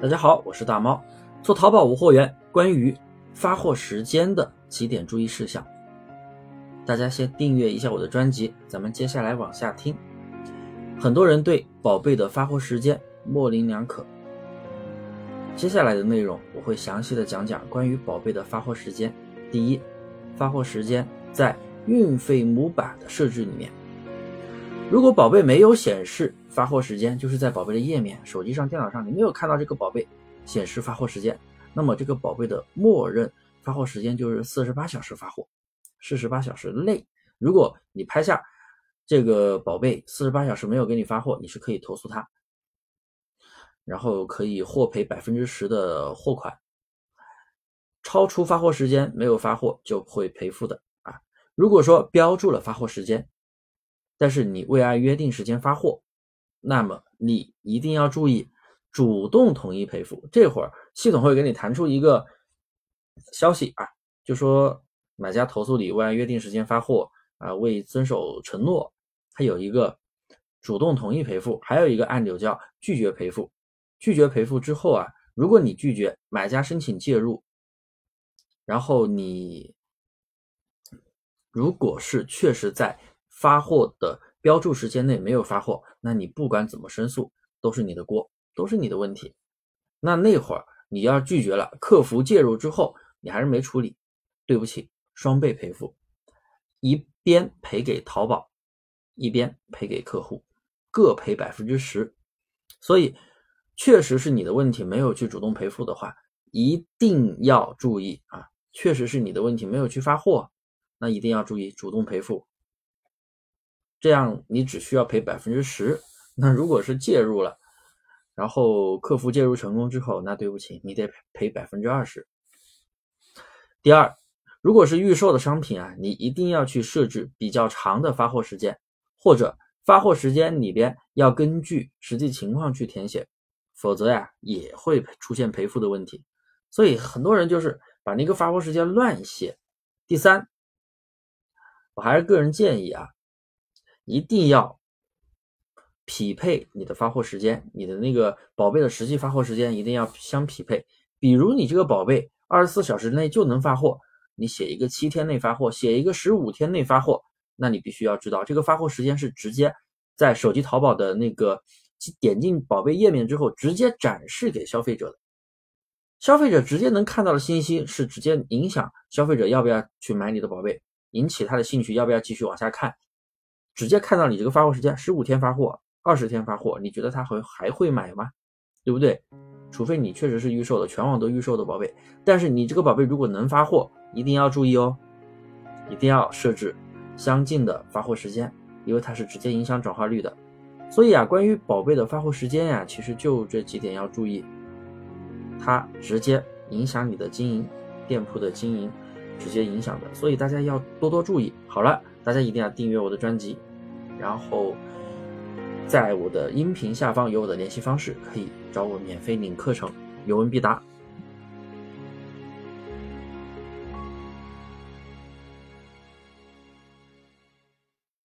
大家好，我是大猫。做淘宝无货源，关于发货时间的几点注意事项，大家先订阅一下我的专辑，咱们接下来往下听。很多人对宝贝的发货时间模棱两可，接下来的内容我会详细的讲讲关于宝贝的发货时间。第一，发货时间在运费模板的设置里面，如果宝贝没有显示。发货时间就是在宝贝的页面，手机上、电脑上你没有看到这个宝贝显示发货时间，那么这个宝贝的默认发货时间就是四十八小时发货，四十八小时内，如果你拍下这个宝贝四十八小时没有给你发货，你是可以投诉他，然后可以获赔百分之十的货款，超出发货时间没有发货就会赔付的啊。如果说标注了发货时间，但是你未按约定时间发货。那么你一定要注意主动同意赔付。这会儿系统会给你弹出一个消息啊，就说买家投诉你未按约定时间发货啊，未遵守承诺。它有一个主动同意赔付，还有一个按钮叫拒绝赔付。拒绝赔付之后啊，如果你拒绝买家申请介入，然后你如果是确实在发货的。标注时间内没有发货，那你不管怎么申诉都是你的锅，都是你的问题。那那会儿你要拒绝了，客服介入之后你还是没处理，对不起，双倍赔付，一边赔给淘宝，一边赔给客户，各赔百分之十。所以确实是你的问题，没有去主动赔付的话，一定要注意啊！确实是你的问题，没有去发货，那一定要注意主动赔付。这样你只需要赔百分之十，那如果是介入了，然后客服介入成功之后，那对不起，你得赔百分之二十。第二，如果是预售的商品啊，你一定要去设置比较长的发货时间，或者发货时间里边要根据实际情况去填写，否则呀也会出现赔付的问题。所以很多人就是把那个发货时间乱写。第三，我还是个人建议啊。一定要匹配你的发货时间，你的那个宝贝的实际发货时间一定要相匹配。比如你这个宝贝二十四小时内就能发货，你写一个七天内发货，写一个十五天内发货，那你必须要知道这个发货时间是直接在手机淘宝的那个点进宝贝页面之后直接展示给消费者的，消费者直接能看到的信息是直接影响消费者要不要去买你的宝贝，引起他的兴趣，要不要继续往下看。直接看到你这个发货时间，十五天发货，二十天发货，你觉得他会还会买吗？对不对？除非你确实是预售的，全网都预售的宝贝。但是你这个宝贝如果能发货，一定要注意哦，一定要设置相近的发货时间，因为它是直接影响转化率的。所以啊，关于宝贝的发货时间呀，其实就这几点要注意，它直接影响你的经营，店铺的经营，直接影响的。所以大家要多多注意。好了，大家一定要订阅我的专辑。然后，在我的音频下方有我的联系方式，可以找我免费领课程，有问必答。